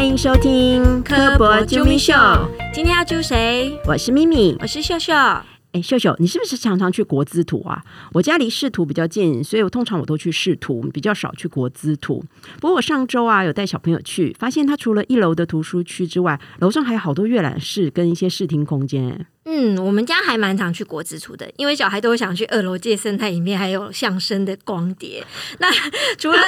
欢迎收听科博啾咪秀，今天要揪谁？我是咪咪，我是秀秀。哎，秀秀，你是不是常常去国资图啊？我家离市图比较近，所以我通常我都去市图，比较少去国资图。不过我上周啊有带小朋友去，发现他除了一楼的图书区之外，楼上还有好多阅览室跟一些视听空间。嗯，我们家还蛮常去国之处的，因为小孩都想去二楼借生态里面还有相声的光碟。那 除了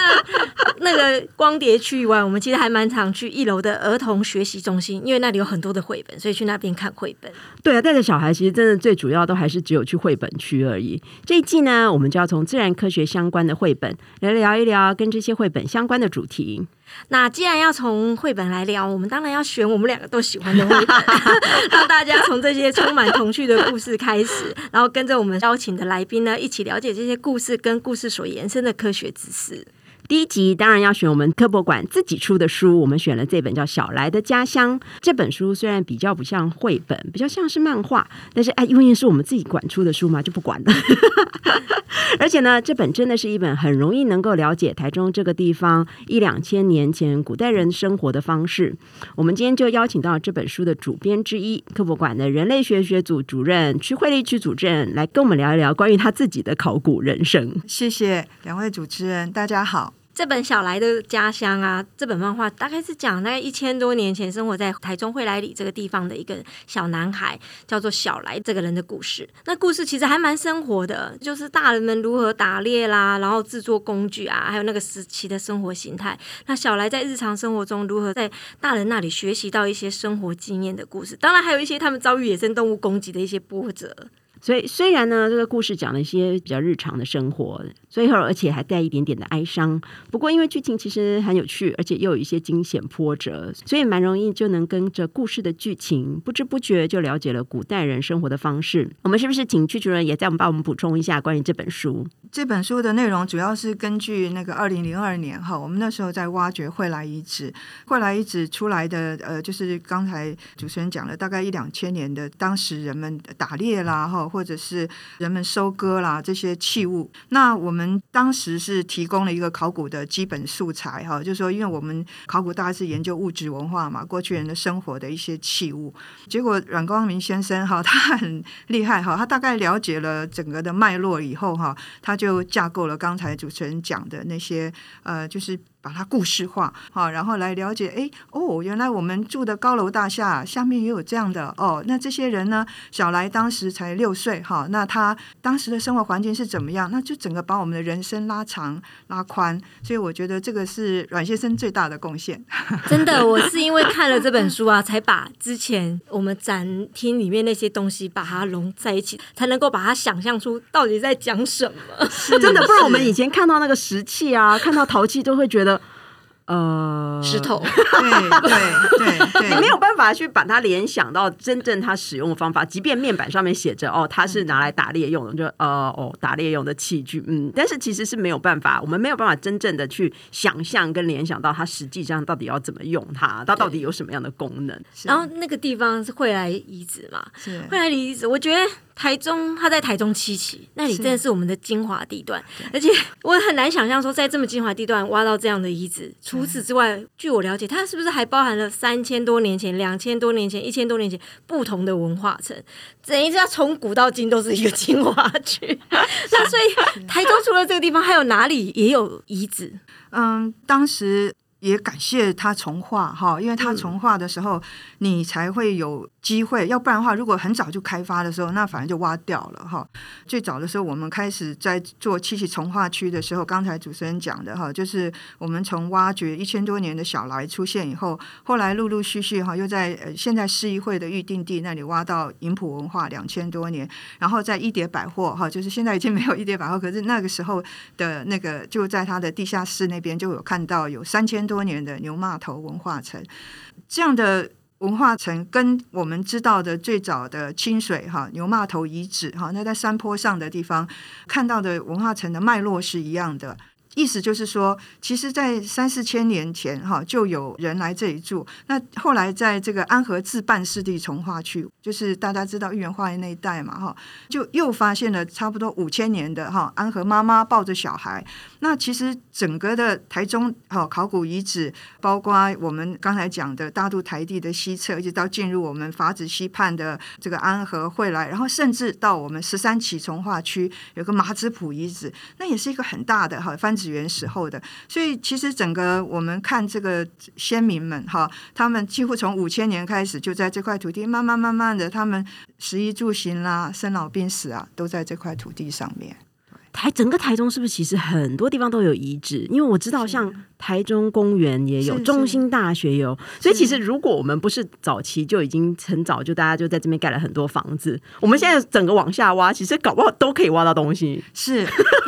那个光碟区以外，我们其实还蛮常去一楼的儿童学习中心，因为那里有很多的绘本，所以去那边看绘本。对啊，带着小孩，其实真的最主要都还是只有去绘本区而已。这一季呢，我们就要从自然科学相关的绘本来聊一聊跟这些绘本相关的主题。那既然要从绘本来聊，我们当然要选我们两个都喜欢的绘本，让大家从这些充满童趣的故事开始，然后跟着我们邀请的来宾呢，一起了解这些故事跟故事所延伸的科学知识。第一集当然要选我们科博馆自己出的书，我们选了这本叫《小来的家乡》。这本书虽然比较不像绘本，比较像是漫画，但是哎，因为是我们自己馆出的书嘛，就不管了。而且呢，这本真的是一本很容易能够了解台中这个地方一两千年前古代人生活的方式。我们今天就邀请到这本书的主编之一，科博馆的人类学学组主任区慧丽区主任，来跟我们聊一聊关于他自己的考古人生。谢谢两位主持人，大家好。这本小来的家乡啊，这本漫画大概是讲大概一千多年前生活在台中惠来里这个地方的一个小男孩，叫做小来这个人的故事。那故事其实还蛮生活的，就是大人们如何打猎啦，然后制作工具啊，还有那个时期的生活形态。那小来在日常生活中如何在大人那里学习到一些生活经验的故事，当然还有一些他们遭遇野生动物攻击的一些波折。所以虽然呢，这个故事讲了一些比较日常的生活，最后而且还带一点点的哀伤。不过因为剧情其实很有趣，而且又有一些惊险波折，所以蛮容易就能跟着故事的剧情，不知不觉就了解了古代人生活的方式。我们是不是请剧主任也在我们帮我们补充一下关于这本书？这本书的内容主要是根据那个二零零二年哈，我们那时候在挖掘惠来遗址，惠来遗址出来的呃，就是刚才主持人讲了，大概一两千年的当时人们打猎啦哈。或者是人们收割啦这些器物，那我们当时是提供了一个考古的基本素材哈，就是说，因为我们考古大概是研究物质文化嘛，过去人的生活的一些器物。结果阮光明先生哈，他很厉害哈，他大概了解了整个的脉络以后哈，他就架构了刚才主持人讲的那些呃，就是。把它故事化，好，然后来了解，哎，哦，原来我们住的高楼大厦下面也有这样的，哦，那这些人呢？小来当时才六岁，哈，那他当时的生活环境是怎么样？那就整个把我们的人生拉长拉宽，所以我觉得这个是阮先生最大的贡献。真的，我是因为看了这本书啊，才把之前我们展厅里面那些东西把它融在一起，才能够把它想象出到底在讲什么。真的，不然我们以前看到那个石器啊，看到陶器都会觉得。呃，石头，对对对对，你没有办法去把它联想到真正它使用的方法，即便面板上面写着哦，它是拿来打猎用的，就呃哦打猎用的器具，嗯，但是其实是没有办法，我们没有办法真正的去想象跟联想到它实际上到底要怎么用它，它到底有什么样的功能。然后那个地方是会来遗址嘛，会来遗址，我觉得。台中，他在台中七期，那里真的是我们的精华地段，而且我很难想象说，在这么精华地段挖到这样的遗址。除此之外，据我了解，它是不是还包含了三千多年前、两千多年前、一千多年前不同的文化层？等于是从古到今都是一个精华区。那所以，台中除了这个地方，还有哪里也有遗址？嗯，当时也感谢他重画哈，因为他重画的时候，你才会有。机会，要不然的话，如果很早就开发的时候，那反正就挖掉了哈。最早的时候，我们开始在做七七从化区的时候，刚才主持人讲的哈，就是我们从挖掘一千多年的小来出现以后，后来陆陆续续哈，又在呃现在市议会的预定地那里挖到银浦文化两千多年，然后在一叠百货哈，就是现在已经没有一叠百货，可是那个时候的那个就在它的地下室那边就有看到有三千多年的牛骂头文化城这样的。文化城跟我们知道的最早的清水哈牛骂头遗址哈，那在山坡上的地方看到的文化城的脉络是一样的。意思就是说，其实，在三四千年前哈，就有人来这里住。那后来在这个安和自办湿地从化区，就是大家知道玉园花园那一带嘛哈，就又发现了差不多五千年的哈安和妈妈抱着小孩。那其实整个的台中哈考古遗址，包括我们刚才讲的大肚台地的西侧，一直到进入我们法子溪畔的这个安和会来，然后甚至到我们十三起从化区有个马子埔遗址，那也是一个很大的哈番子园时候的。所以其实整个我们看这个先民们哈，他们几乎从五千年开始就在这块土地慢慢慢慢的，他们食衣住行啦、生老病死啊，都在这块土地上面。台整个台中是不是其实很多地方都有遗址？因为我知道像台中公园也有，中心大学有，所以其实如果我们不是早期就已经很早就大家就在这边盖了很多房子，我们现在整个往下挖，其实搞不好都可以挖到东西。是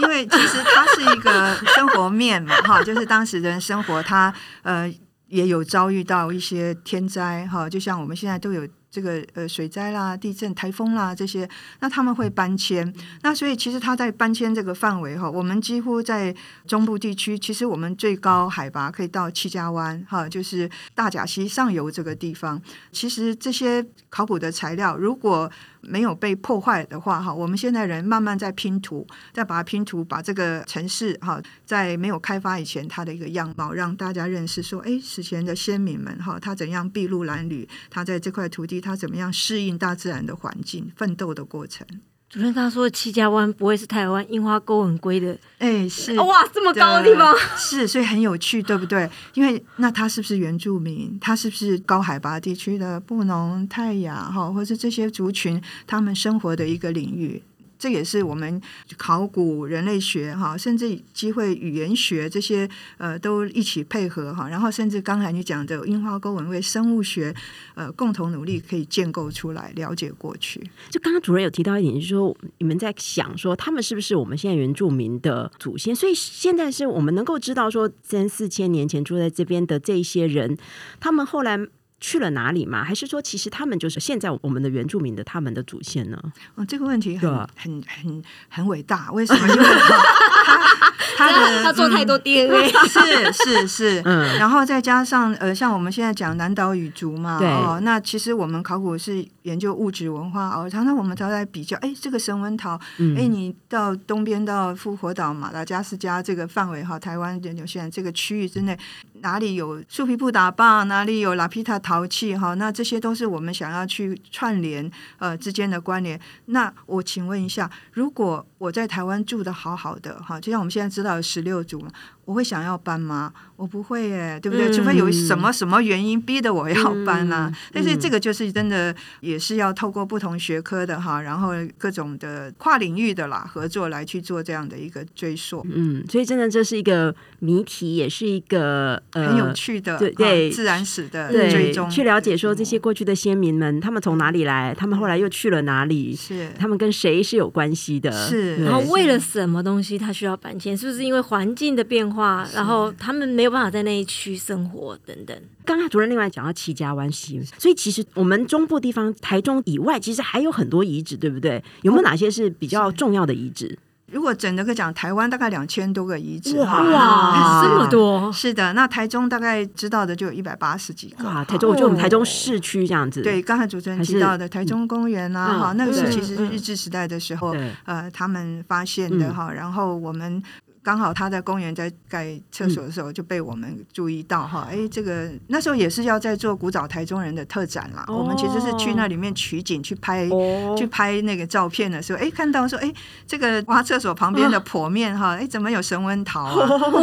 因为其实它是一个生活面嘛，哈，就是当时人生活，它呃也有遭遇到一些天灾，哈，就像我们现在都有。这个呃水灾啦、地震、台风啦这些，那他们会搬迁。那所以其实他在搬迁这个范围哈，我们几乎在中部地区，其实我们最高海拔可以到七家湾哈，就是大甲溪上游这个地方。其实这些考古的材料，如果没有被破坏的话，哈，我们现在人慢慢在拼图，再把它拼图，把这个城市哈，在没有开发以前它的一个样貌，让大家认识说，哎，史前的先民们哈，他怎样筚路蓝缕，他在这块土地，他怎么样适应大自然的环境，奋斗的过程。主任刚刚说的七家湾不会是台湾樱花沟很贵的，哎，是哇，这么高的地方，是，所以很有趣，对不对？因为那他是不是原住民？他是不是高海拔地区的布农、泰雅哈，或是这些族群他们生活的一个领域？这也是我们考古人类学哈，甚至机会语言学这些呃都一起配合哈，然后甚至刚才你讲的樱花沟文为生物学呃共同努力可以建构出来了解过去。就刚刚主任有提到一点，就是说你们在想说他们是不是我们现在原住民的祖先？所以现在是我们能够知道说三四千年前住在这边的这些人，他们后来。去了哪里吗？还是说，其实他们就是现在我们的原住民的他们的祖先呢？哦，这个问题很很很很伟大。为什么？因为他 他他做太多 DNA，是是是。嗯，然后再加上呃，像我们现在讲南岛语族嘛，哦，那其实我们考古是研究物质文化哦，常常我们都在比较，哎，这个神文陶，哎，你到东边到复活岛、马达加斯加这个范围哈，台湾的纽西兰这个区域之内。哪里有树皮布打棒，哪里有拉皮塔陶器，哈，那这些都是我们想要去串联呃之间的关联。那我请问一下，如果我在台湾住的好好的，哈，就像我们现在知道十六组。我会想要搬吗？我不会耶，对不对？除非有什么什么原因逼得我要搬啊。但是这个就是真的，也是要透过不同学科的哈，然后各种的跨领域的啦合作来去做这样的一个追溯。嗯，所以真的这是一个谜题，也是一个很有趣的对自然史的追踪，去了解说这些过去的先民们，他们从哪里来，他们后来又去了哪里？是他们跟谁是有关系的？是然后为了什么东西他需要搬迁？是不是因为环境的变化？话，然后他们没有办法在那一区生活等等。刚才主任另外讲到七家湾溪，所以其实我们中部地方台中以外，其实还有很多遗址，对不对？有没有哪些是比较重要的遗址？如果整个讲台湾，大概两千多个遗址，哇，这么多！是的，那台中大概知道的就有一百八十几个。哇，台中，我觉得我们台中市区这样子。对，刚才主持人提到的台中公园啊，哈，那个是其实是日治时代的时候，呃，他们发现的哈，然后我们。刚好他在公园在盖厕所的时候就被我们注意到哈，哎，这个那时候也是要在做古早台中人的特展啦。我们其实是去那里面取景去拍去拍那个照片的时候，哎，看到说，哎，这个挖厕所旁边的坡面哈，哎，怎么有神文桃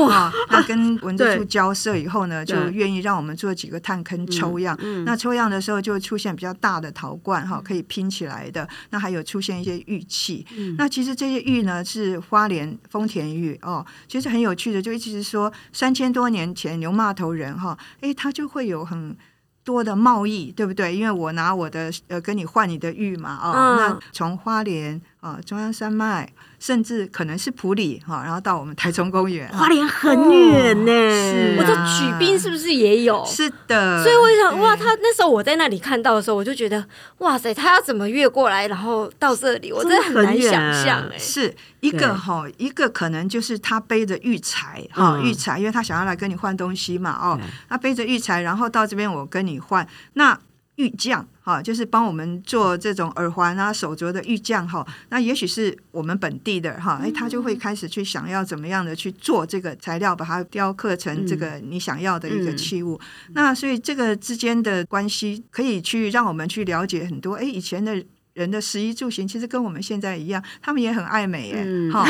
啊？那跟文字处交涉以后呢，就愿意让我们做几个探坑抽样。那抽样的时候就出现比较大的陶罐哈，可以拼起来的。那还有出现一些玉器。那其实这些玉呢是花莲丰田玉。哦，其实很有趣的，就一直是说三千多年前牛骂头人哈，哎，他就会有很多的贸易，对不对？因为我拿我的呃跟你换你的玉嘛，哦，那从花莲啊，中央山脉，甚至可能是普里哈，然后到我们台中公园，花莲很远呢。是，我这举兵是不是也有？是的，所以我想，哇，他那时候我在那里看到的时候，我就觉得，哇塞，他要怎么越过来，然后到这里，我真的很难想象。哎，是一个哈，一个可能就是他背着玉材哈，玉材，因为他想要来跟你换东西嘛，哦，他背着玉材，然后到这边我跟你换，那。玉匠哈，就是帮我们做这种耳环啊、手镯的玉匠哈。那也许是我们本地的哈，哎，他就会开始去想要怎么样的去做这个材料，把它雕刻成这个你想要的一个器物。那所以这个之间的关系可以去让我们去了解很多。哎，以前的人的食衣住行其实跟我们现在一样，他们也很爱美哎，哈，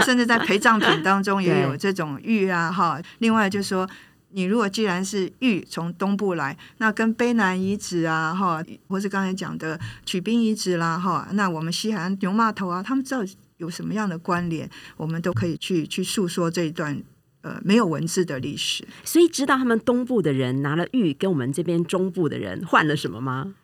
甚至在陪葬品当中也有 这种玉啊哈。另外就是说。你如果既然是玉从东部来，那跟卑南遗址啊，哈，或是刚才讲的曲兵遗址啦，哈，那我们西海岸牛码头啊，他们知道有什么样的关联，我们都可以去去诉说这一段呃没有文字的历史。所以知道他们东部的人拿了玉，跟我们这边中部的人换了什么吗？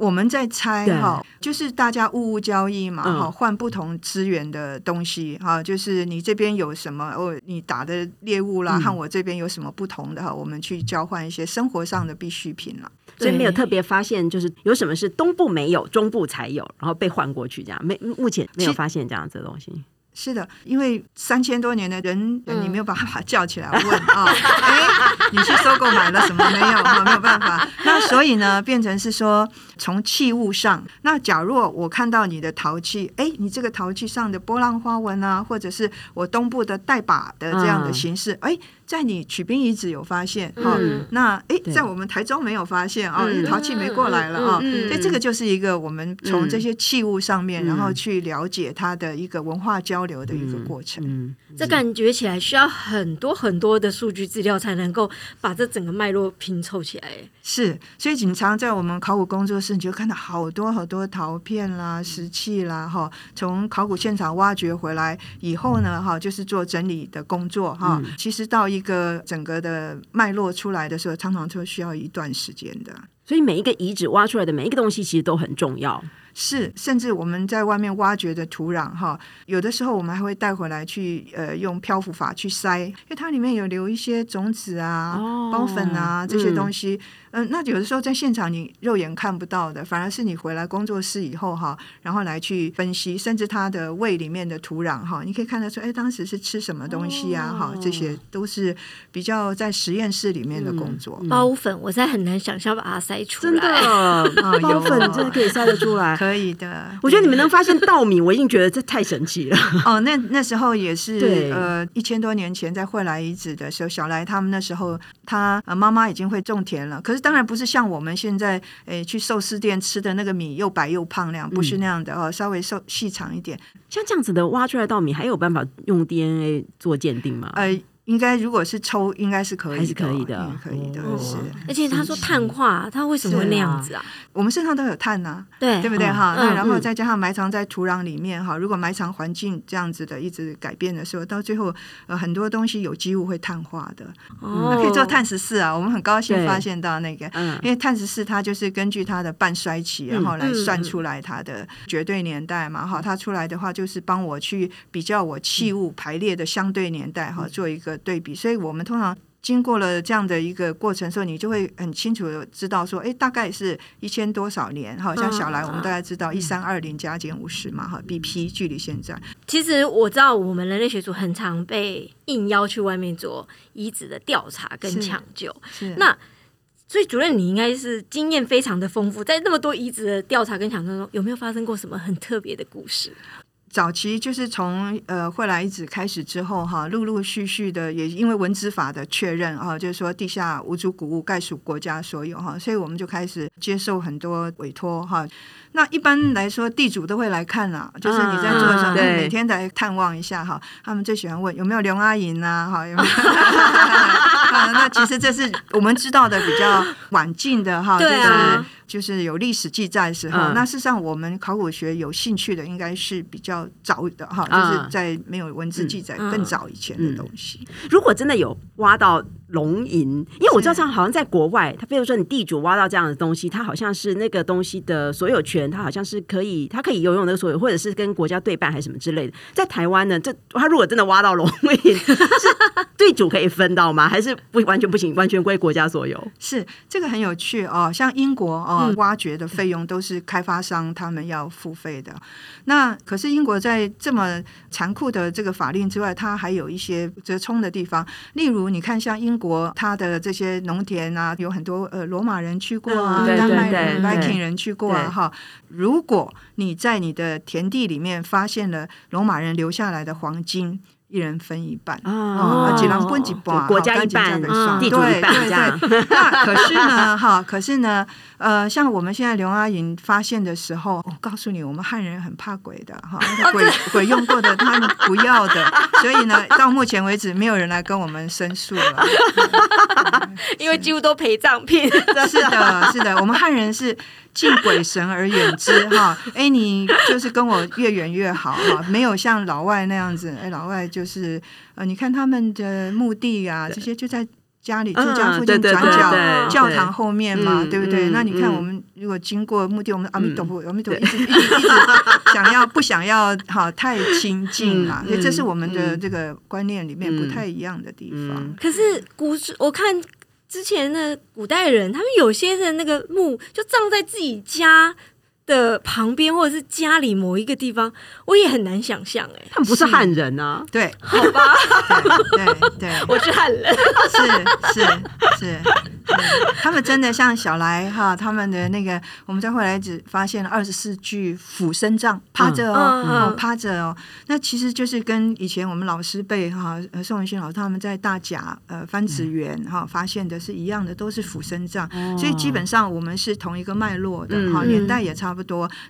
我们在猜哈，就是大家物物交易嘛，哈，换不同资源的东西哈，就是你这边有什么哦，你打的猎物啦，和我这边有什么不同的哈，我们去交换一些生活上的必需品了。所以没有特别发现，就是有什么是东部没有，中部才有，然后被换过去这样，没目前没有发现这样子的东西。是的，因为三千多年的人，你没有办法叫起来问啊，哎，你去收购买了什么没有？哈，没有办法。那所以呢，变成是说，从器物上，那假若我看到你的陶器，哎，你这个陶器上的波浪花纹啊，或者是我东部的带把的这样的形式，哎。在你取兵遗址有发现哈，那哎，在我们台中没有发现啊，陶器没过来了啊，所以这个就是一个我们从这些器物上面，然后去了解它的一个文化交流的一个过程。这感觉起来需要很多很多的数据资料才能够把这整个脉络拼凑起来。是，所以经常在我们考古工作室，你就看到好多好多陶片啦、石器啦，哈，从考古现场挖掘回来以后呢，哈，就是做整理的工作哈。其实到一一个整个的脉络出来的时候，常常都需要一段时间的。所以每一个遗址挖出来的每一个东西，其实都很重要。是，甚至我们在外面挖掘的土壤，哈，有的时候我们还会带回来去，呃，用漂浮法去筛，因为它里面有留一些种子啊、孢粉啊这些东西。嗯，那有的时候在现场你肉眼看不到的，反而是你回来工作室以后哈，然后来去分析，甚至它的胃里面的土壤哈，你可以看得出，哎，当时是吃什么东西啊？哈，这些都是比较在实验室里面的工作。包粉，我在很难想象把它筛出来。真的，包粉真的可以筛得出来？可以的。我觉得你们能发现稻米，我已经觉得这太神奇了。哦，那那时候也是呃一千多年前在惠来遗址的时候，小来他们那时候他呃妈妈已经会种田了，可是。当然不是像我们现在诶去寿司店吃的那个米又白又胖那样，不是那样的哦，稍微瘦细长一点。像这样子的挖出来稻米，还有办法用 DNA 做鉴定吗？呃。应该如果是抽，应该是可以，还是可以的，可以的，是。而且他说碳化，他为什么会那样子啊？我们身上都有碳呐，对，对不对哈？那然后再加上埋藏在土壤里面哈，如果埋藏环境这样子的一直改变的时候，到最后呃很多东西有机物会碳化的。哦，可以做碳十四啊，我们很高兴发现到那个，因为碳十四它就是根据它的半衰期，然后来算出来它的绝对年代嘛哈。它出来的话就是帮我去比较我器物排列的相对年代哈，做一个。对比，所以我们通常经过了这样的一个过程的时候，你就会很清楚的知道说，哎，大概是一千多少年，好像小来我们大概知道一三二零加减五十嘛，哈，BP 距离现在。其实我知道我们人类学组很常被应邀去外面做遗址的调查跟抢救，那所以主任你应该是经验非常的丰富，在那么多遗址的调查跟抢救中，有没有发生过什么很特别的故事？早期就是从呃惠来遗址开始之后哈，陆陆续续的也因为文资法的确认哈，就是说地下无主古物概属国家所有哈，所以我们就开始接受很多委托哈。那一般来说，地主都会来看啊，就是你在做的时候，每天来探望一下哈。他们最喜欢问有没有刘阿姨啊，哈有没有？那其实这是我们知道的比较晚近的哈，就是就是有历史记载的时候。那事实上，我们考古学有兴趣的应该是比较早的哈，就是在没有文字记载更早以前的东西。如果真的有挖到龙吟，因为我知道，像好像在国外，他比如说你地主挖到这样的东西，他好像是那个东西的所有权，他好像是可以，他可以游泳那个所有，或者是跟国家对半还是什么之类的。在台湾呢，这他如果真的挖到龙吟，是地主可以分到吗？还是不完全不行，完全归国家所有？是这个很有趣哦，像英国哦，挖掘的费用都是开发商他们要付费的。那可是英国在这么残酷的这个法令之外，它还有一些折冲的地方。例如，你看像英国，它的这些农田啊，有很多呃罗马人去过啊，丹麦人、Viking 人去过啊。哈，如果你在你的田地里面发现了罗马人留下来的黄金。一人分一半啊，几人分几半，国家一半，地主一半，这样。那可是呢，哈，可是呢，呃，像我们现在刘阿云发现的时候，我告诉你，我们汉人很怕鬼的，哈，鬼鬼用过的他们不要的，所以呢，到目前为止没有人来跟我们申诉了，因为几乎都陪葬品。是的，是的，我们汉人是。敬鬼神而远之，哈，哎，你就是跟我越远越好，哈，没有像老外那样子，哎，老外就是呃，你看他们的墓地啊，这些就在家里住家附近转角教堂后面嘛，对不对？那你看我们如果经过墓地，我们阿弥陀佛，阿弥陀佛，一直一直一直想要不想要哈太亲近嘛，所以这是我们的这个观念里面不太一样的地方。可是古我看。之前的古代人，他们有些的那个墓就葬在自己家的旁边，或者是家里某一个地方，我也很难想象。哎，他们不是汉人啊？对，好吧，对对，我是汉人，是是是。他们真的像小来哈，他们的那个，我们在后来只发现了二十四具俯身葬，趴着哦，趴着哦。那其实就是跟以前我们老师辈哈，宋文勋老师他们在大甲呃番子园哈发现的是一样的，都是俯身葬。所以基本上我们是同一个脉络的哈，年代也差不多，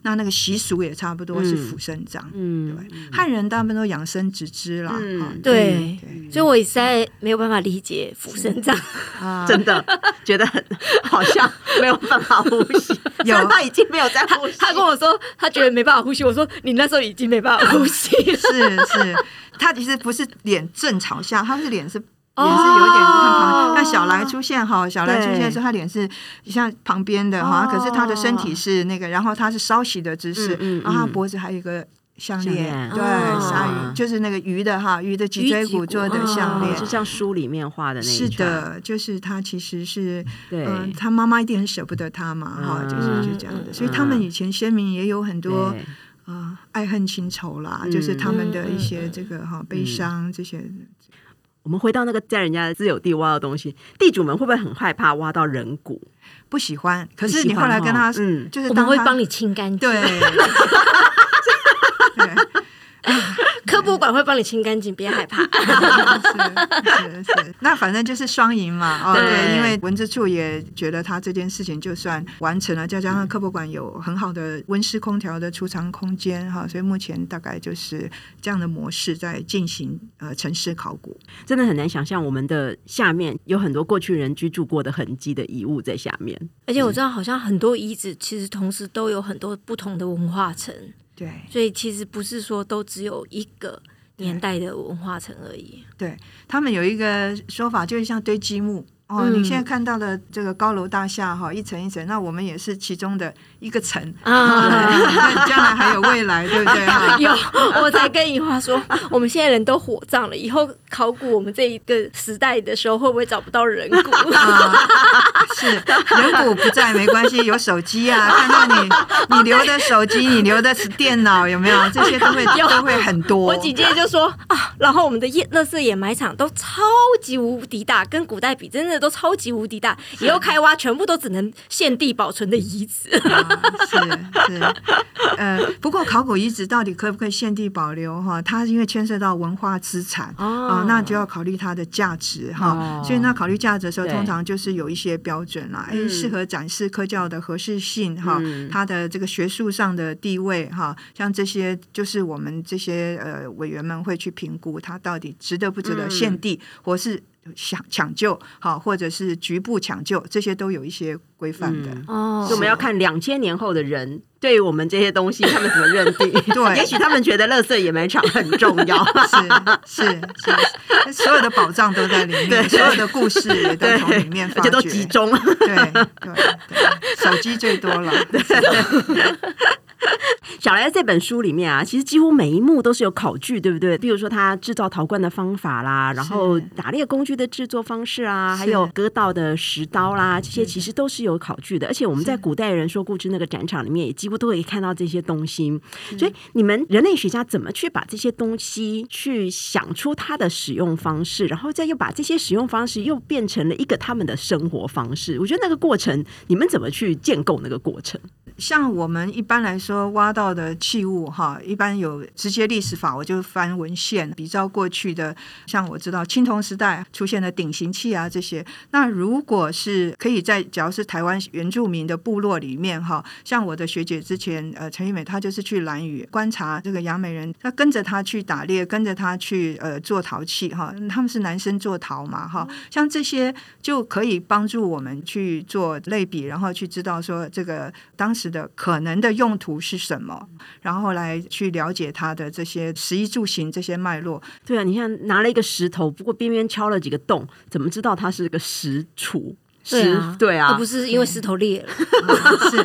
那那个习俗也差不多是俯身葬。嗯，对，汉人大部分都养生直肢啦。对，所以我实在没有办法理解俯身葬，真的。觉得好像没有办法呼吸，有他已经没有在呼吸。他跟我说他觉得没办法呼吸，我说你那时候已经没办法呼吸。是是，他其实不是脸正朝下，他是脸是脸是有一点看旁。小来出现哈，小来出现的时候，他脸是像旁边的哈，可是他的身体是那个，然后他是稍息的姿势，然后脖子还有一个。项链，对，鲨鱼就是那个鱼的哈，鱼的脊椎骨做的项链，就像书里面画的那。是的，就是他其实是，嗯，他妈妈一定很舍不得他嘛，哈，就是就这样的。所以他们以前先民也有很多啊爱恨情仇啦，就是他们的一些这个哈悲伤这些。我们回到那个在人家的自有地挖的东西，地主们会不会很害怕挖到人骨？不喜欢。可是你后来跟他，嗯，就是我们会帮你清干净。对。科博馆会帮你清干净，别害怕。是是是，那反正就是双赢嘛。哦，对，因为文字处也觉得他这件事情就算完成了，再加上科博馆有很好的温室空调的储藏空间哈，所以目前大概就是这样的模式在进行呃城市考古。真的很难想象，我们的下面有很多过去人居住过的痕迹的遗物在下面，而且我知道好像很多遗址其实同时都有很多不同的文化层。对，所以其实不是说都只有一个年代的文化层而已。对他们有一个说法，就是像堆积木。哦，你现在看到的这个高楼大厦哈，一层一层，那我们也是其中的一个层啊。将来还有未来，对不对？有，我才跟怡华说，我们现在人都火葬了，以后考古我们这一个时代的时候，会不会找不到人骨？是人骨不在没关系，有手机啊，看到你你留的手机，你留的是电脑，有没有？这些都会都会很多。我姐姐就说啊，然后我们的夜乐色掩埋场都超级无敌大，跟古代比，真的。都超级无敌大，以后开挖全部都只能现地保存的遗址。是是，呃，不过考古遗址到底可不可以现地保留？哈，它因为牵涉到文化资产哦，那就要考虑它的价值哈。所以那考虑价值的时候，通常就是有一些标准啦，哎，适合展示科教的合适性哈，它的这个学术上的地位哈，像这些就是我们这些呃委员们会去评估它到底值得不值得现地，或是。抢抢救，好，或者是局部抢救，这些都有一些规范的。哦所以我们要看两千年后的人对于我们这些东西，他们怎么认定？对也许他们觉得垃圾掩埋场很重要。是是是，所有的宝藏都在里面，所有的故事也都从里面发掘，而且都集中。对对对，手机最多了。小来这本书里面啊，其实几乎每一幕都是有考据，对不对？比如说他制造陶罐的方法啦，然后打猎工具的制作方式啊，还有割稻的石刀啦，这些其实都是有考据的。而且我们在古代人说故事那个展场里面，也几乎都可以看到这些东西。所以你们人类学家怎么去把这些东西去想出它的使用方式，然后再又把这些使用方式又变成了一个他们的生活方式？我觉得那个过程，你们怎么去建构那个过程？像我们一般来说说挖到的器物哈，一般有直接历史法，我就翻文献比照过去的。像我知道青铜时代出现的鼎形器啊这些，那如果是可以在，只要是台湾原住民的部落里面哈，像我的学姐之前呃陈玉美，她就是去兰屿观察这个雅美人，她跟着她去打猎，跟着她去呃做陶器哈，他们是男生做陶嘛哈，像这些就可以帮助我们去做类比，然后去知道说这个当时。的可能的用途是什么，然后来去了解它的这些食衣住行这些脉络。对啊，你看拿了一个石头，不过边边敲了几个洞，怎么知道它是个石杵？对啊，对啊，而不是因为石头裂了。是，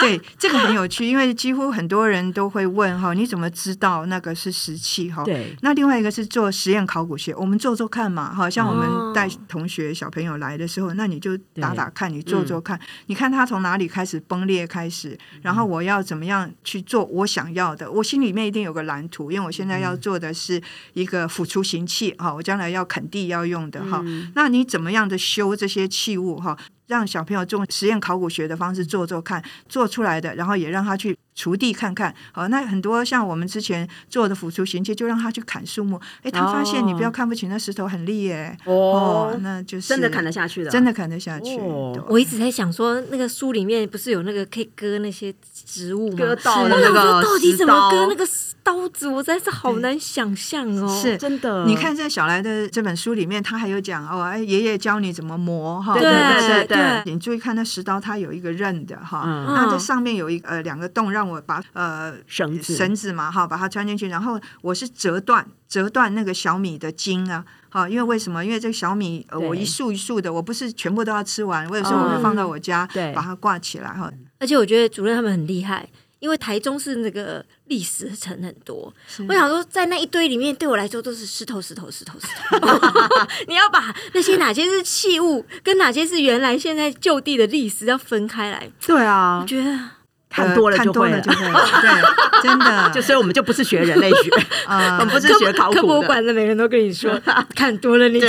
对，这个很有趣，因为几乎很多人都会问哈，你怎么知道那个是石器哈？对。那另外一个是做实验考古学，我们做做看嘛，好像我们带同学小朋友来的时候，那你就打打看，你做做看，你看它从哪里开始崩裂开始，然后我要怎么样去做我想要的，我心里面一定有个蓝图，因为我现在要做的是一个辅助行器哈，我将来要垦地要用的哈，那你怎么样的修这些器物哈？让小朋友用实验考古学的方式做做看，做出来的，然后也让他去锄地看看。好，那很多像我们之前做的辅助行器，就让他去砍树木。哎，他发现你不要看不起那石头很利耶。哦，那就是真的砍得下去的，真的砍得下去。我一直在想说，那个书里面不是有那个可以割那些植物吗？割到那个到底怎么割那个刀子？我实在是好难想象哦。是真的。你看在小来的这本书里面，他还有讲哦，哎，爷爷教你怎么磨哈。对对对。你注意看，那石刀它有一个刃的哈，那这上面有一呃两个洞，让我把呃绳子绳子嘛哈，把它穿进去，然后我是折断折断那个小米的茎啊，好，因为为什么？因为这个小米呃我一束一束的，我不是全部都要吃完，我有时候我会放到我家，把它挂起来哈。而且我觉得主任他们很厉害。因为台中是那个历史城很多，我想说在那一堆里面，对我来说都是石头、石头、石头、石头。你要把那些哪些是器物，跟哪些是原来现在就地的历史要分开来。对啊，我觉得看多了就会了，就会了。对，真的，就所以我们就不是学人类学，我们不是学考古的。科博馆的每个人都跟你说，看多了你就。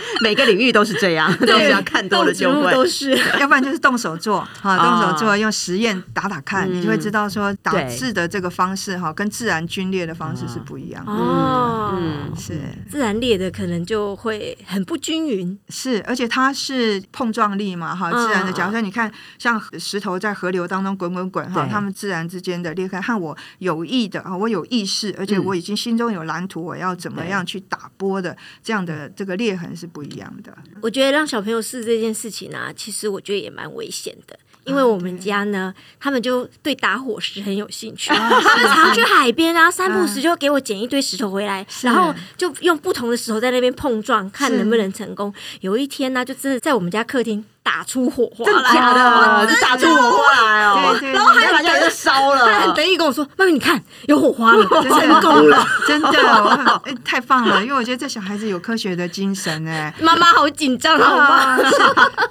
每个领域都是这样，都是要看多了就会，都是，要不然就是动手做，哈，动手做，用实验打打看，你就会知道说打字的这个方式哈，跟自然皲裂的方式是不一样的。哦，嗯，是。自然裂的可能就会很不均匀，是，而且它是碰撞力嘛，哈，自然的。假如说你看像石头在河流当中滚滚滚，哈，它们自然之间的裂开，和我有意的啊，我有意识，而且我已经心中有蓝图，我要怎么样去打波的这样的这个裂痕是。不一样的，我觉得让小朋友试这件事情啊，其实我觉得也蛮危险的，因为我们家呢，他们就对打火石很有兴趣，他们常去海边啊，三不时就给我捡一堆石头回来，然后就用不同的石头在那边碰撞，看能不能成功。有一天呢，就真的在我们家客厅。打出火花来，假的，就打出火花来哦，然后还把家就烧了。他很得意跟我说：“妈妈，你看有火花了，成功了，真的，太棒了！因为我觉得这小孩子有科学的精神哎。”妈妈好紧张，好吗？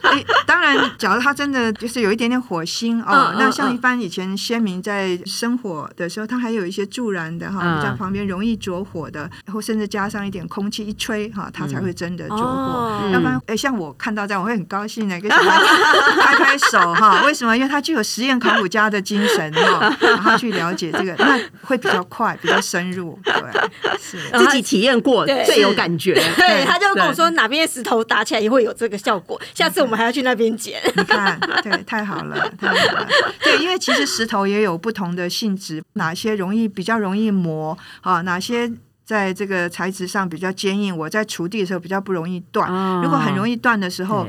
哎，当然，假如他真的就是有一点点火星哦，那像一般以前先民在生火的时候，他还有一些助燃的哈，在旁边容易着火的，然后甚至加上一点空气一吹哈，他才会真的着火。要不然，哎，像我看到这样，我会很高兴的。拍拍手哈，为什么？因为他具有实验考古家的精神哈，然后去了解这个，那会比较快，比较深入。对，是 自己体验过最有感觉。对，他就跟我说哪边石头打起来也会有这个效果，下次我们还要去那边捡。你看，对，太好了，太好了。对，因为其实石头也有不同的性质，哪些容易比较容易磨啊？哪些？在这个材质上比较坚硬，我在锄地的时候比较不容易断。如果很容易断的时候，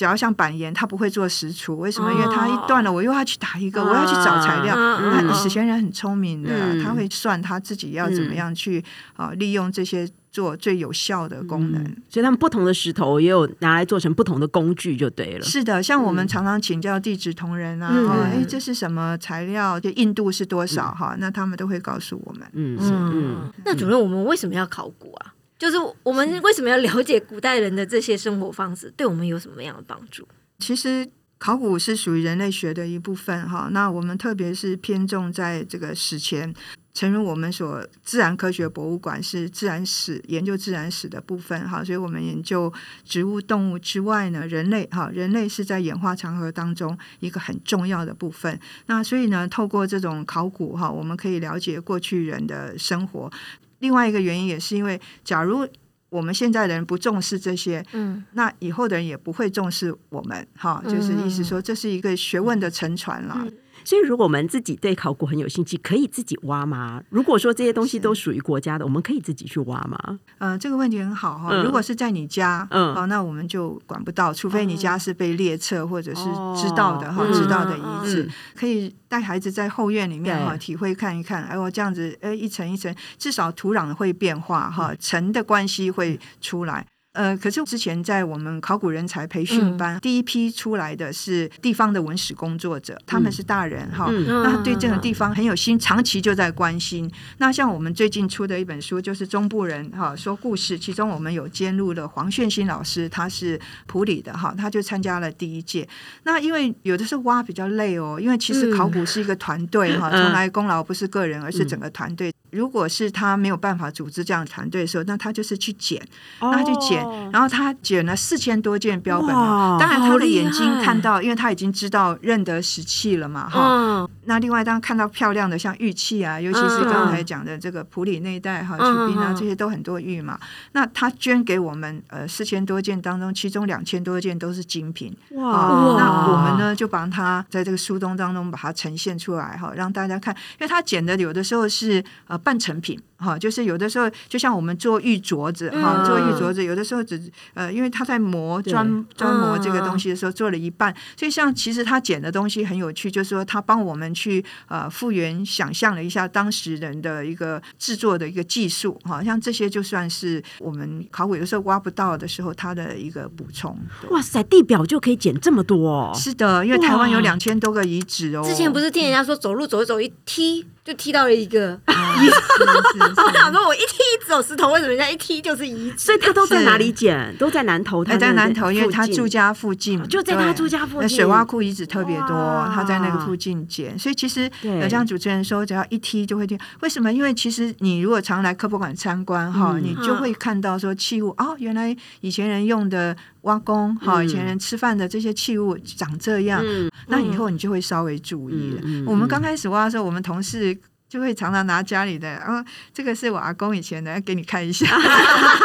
只要像板岩，它不会做石锄，为什么？因为它一断了，我又要去打一个，我要去找材料。那史前人很聪明的，他会算他自己要怎么样去啊，利用这些。做最有效的功能，所以他们不同的石头也有拿来做成不同的工具，就对了。是的，像我们常常请教地质同仁啊，哎，这是什么材料？就硬度是多少？哈，那他们都会告诉我们。嗯嗯。那主任，我们为什么要考古啊？就是我们为什么要了解古代人的这些生活方式，对我们有什么样的帮助？其实。考古是属于人类学的一部分，哈。那我们特别是偏重在这个史前，诚如我们所自然科学博物馆是自然史研究自然史的部分，哈。所以我们研究植物、动物之外呢，人类，哈，人类是在演化长河当中一个很重要的部分。那所以呢，透过这种考古，哈，我们可以了解过去人的生活。另外一个原因也是因为，假如我们现在的人不重视这些，嗯，那以后的人也不会重视我们，哈，就是意思说这是一个学问的沉船了。所以，如果我们自己对考古很有兴趣，可以自己挖吗？如果说这些东西都属于国家的，我们可以自己去挖吗？呃，这个问题很好哈。如果是在你家，嗯，哦，那我们就管不到，除非你家是被列册或者是知道的哈，知道的遗址，可以带孩子在后院里面哈，体会看一看。哎，我这样子，哎，一层一层，至少土壤会变化哈，层的关系会出来。呃，可是之前在我们考古人才培训班，第一批出来的是地方的文史工作者，他们是大人哈，那对这个地方很有心，长期就在关心。那像我们最近出的一本书，就是中部人哈说故事，其中我们有兼入了黄炫新老师，他是普里的哈，他就参加了第一届。那因为有的时候挖比较累哦，因为其实考古是一个团队哈，从来功劳不是个人，而是整个团队。如果是他没有办法组织这样的团队的时候，那他就是去捡，那他去捡，然后他捡了四千多件标本。当然，他的眼睛看到，因为他已经知道认得石器了嘛，哈。那另外，当看到漂亮的像玉器啊，尤其是刚才讲的这个普里那一带哈，曲滨啊，这些都很多玉嘛。那他捐给我们呃四千多件当中，其中两千多件都是精品。哇！那我们呢就帮他在这个书中当中把它呈现出来哈，让大家看，因为他捡的有的时候是呃。半成品。哈，就是有的时候，就像我们做玉镯子，哈，做玉镯子，有的时候只呃，因为他在磨专专磨这个东西的时候做了一半，所以像其实他剪的东西很有趣，就是说他帮我们去呃复原想象了一下当时人的一个制作的一个技术，哈，像这些就算是我们考古有时候挖不到的时候，他的一个补充。哇塞，地表就可以捡这么多哦？是的，因为台湾有两千多个遗址哦。之前不是听人家说走路走一走一踢就踢到了一个。我想说，我一踢走石头，为什么人家一踢就是遗址？所以他都在哪里捡？都在南头，他在南头，因为他住家附近，就在他住家附近。水洼库遗址特别多，他在那个附近捡。所以其实有像主持人说，只要一踢就会踢。为什么？因为其实你如果常来科博馆参观哈，你就会看到说器物哦，原来以前人用的挖工哈，以前人吃饭的这些器物长这样。那以后你就会稍微注意了。我们刚开始挖的时候，我们同事。就会常常拿家里的，然后这个是我阿公以前的，给你看一下，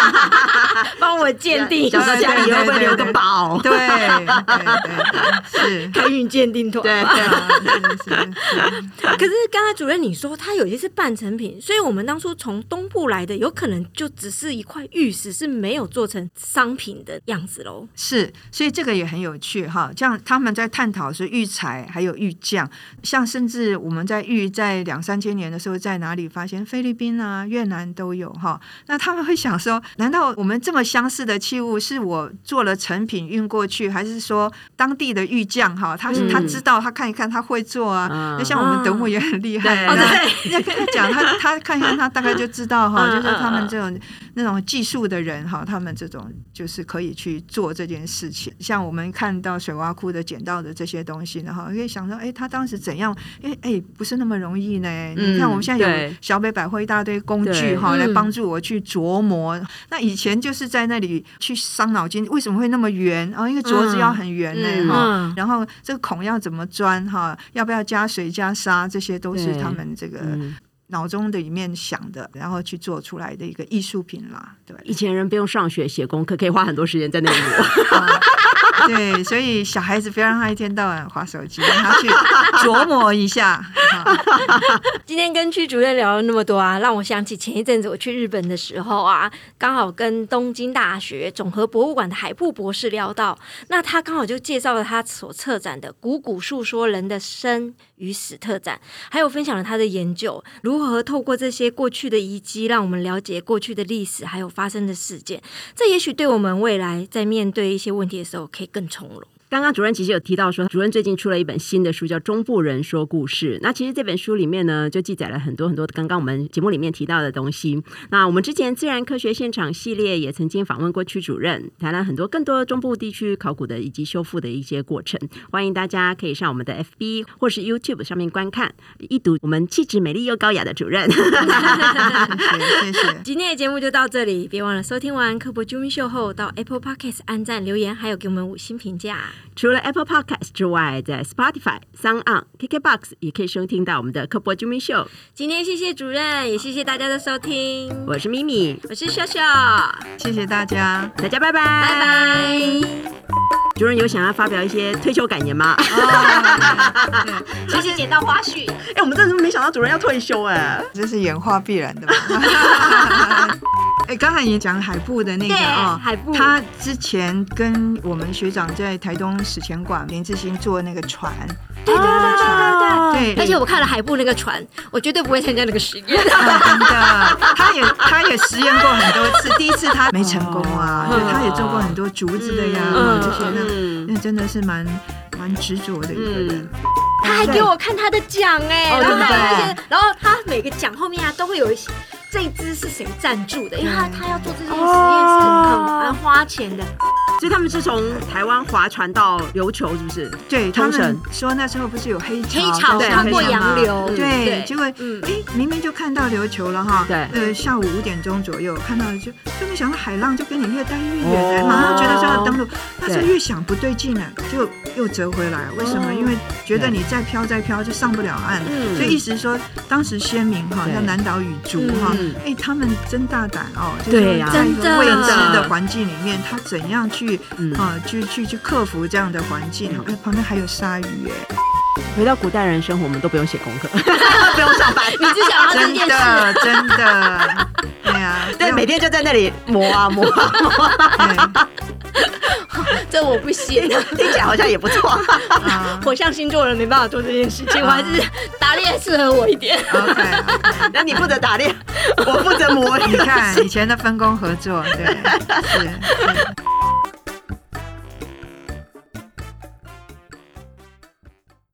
帮我鉴定，想到家里会不会留个宝？对对对，是开运鉴定团。对对，可是刚才主任你说，它有些是半成品，所以我们当初从东部来的，有可能就只是一块玉石，是没有做成商品的样子喽。是，所以这个也很有趣哈。像他们在探讨是玉材还有玉匠，像甚至我们在玉在两三千。年的时候在哪里发现？菲律宾啊、越南都有哈。那他们会想说：难道我们这么相似的器物是我做了成品运过去，还是说当地的玉匠哈？他他知道，他看一看，他会做啊。那像我们德牧也很厉害，对，要跟他讲，他 他看一看，他大概就知道哈。就是他们这种那种技术的人哈，他们这种就是可以去做这件事情。像我们看到水洼库的捡到的这些东西呢，哈，可以想说：哎，他当时怎样？哎哎，不是那么容易呢。你看，我们现在有小北百货一大堆工具哈，来帮助我去琢磨。那以前就是在那里去伤脑筋，为什么会那么圆？哦，因为镯子要很圆呢哈。然后这个孔要怎么钻哈？要不要加水加沙？这些都是他们这个脑中的里面想的，然后去做出来的一个艺术品啦。对，以前人不用上学写功课，可以花很多时间在那里磨。对，所以小孩子不要让他一天到晚划手机，让他去琢磨一下。今天跟区主任聊了那么多啊，让我想起前一阵子我去日本的时候啊，刚好跟东京大学总和博物馆的海部博士聊到，那他刚好就介绍了他所策展的“古古述说人的生与死”特展，还有分享了他的研究，如何透过这些过去的遗迹，让我们了解过去的历史，还有发生的事件。这也许对我们未来在面对一些问题的时候，可以更从容。刚刚主任其实有提到说，主任最近出了一本新的书，叫《中部人说故事》。那其实这本书里面呢，就记载了很多很多刚刚我们节目里面提到的东西。那我们之前自然科学现场系列也曾经访问过区主任，谈了很多更多中部地区考古的以及修复的一些过程。欢迎大家可以上我们的 FB 或是 YouTube 上面观看，一睹我们气质美丽又高雅的主任。谢谢。今天的节目就到这里，别忘了收听完科普 Jumi 秀后，到 Apple Podcast 按赞留言，还有给我们五星评价。除了 Apple Podcast 之外，在 Spotify、Sound On、KKBox 也可以收听到我们的科博 Jumi 秀。今天谢谢主任，也谢谢大家的收听。我是咪咪，我是秀秀，谢谢大家，大家拜拜，拜拜。主任有想要发表一些退休感言吗？谢谢捡到花絮。哎，我们真的是没想到主任要退休哎，这是演化必然的嘛。哎，刚才也讲海布的那个哦，海布，他之前跟我们学长在台东史前馆林志兴坐那个船，对对对对对对，而且我看了海布那个船，我绝对不会参加那个实验。真的，他也他也实验过很多次，第一次他没成功啊，就他也做过很多竹子的呀，这些那那真的是蛮蛮执着的一个人。他还给我看他的奖哎，然后然后他每个奖后面啊都会有一些。这一支是谁赞助的？因为他他要做这件实验是很很花钱的，所以他们是从台湾划船到琉球，是不是？对，他们说那时候不是有黑黑潮穿过洋流，对，结果哎明明就看到琉球了哈，对，呃下午五点钟左右看到就就没想到海浪就跟你越带越远，马上觉得说要登陆，但是越想不对劲了，就又折回来。为什么？因为觉得你再飘再飘就上不了岸，所以意思说当时先民哈像南岛语族哈。哎，他们真大胆哦！对呀，在一个未知的环境里面，他怎样去啊，去去去克服这样的环境？哎，旁边还有鲨鱼哎！回到古代人生活，我们都不用写功课，不用上班，你只想要真的真的，对呀，对，每天就在那里磨啊磨啊。这我不行，听起来好像也不错。火象星座人没办法做这件事情，我还是打猎适合我一点。OK，那你负责打猎，我负责磨。你看以前的分工合作，对，是。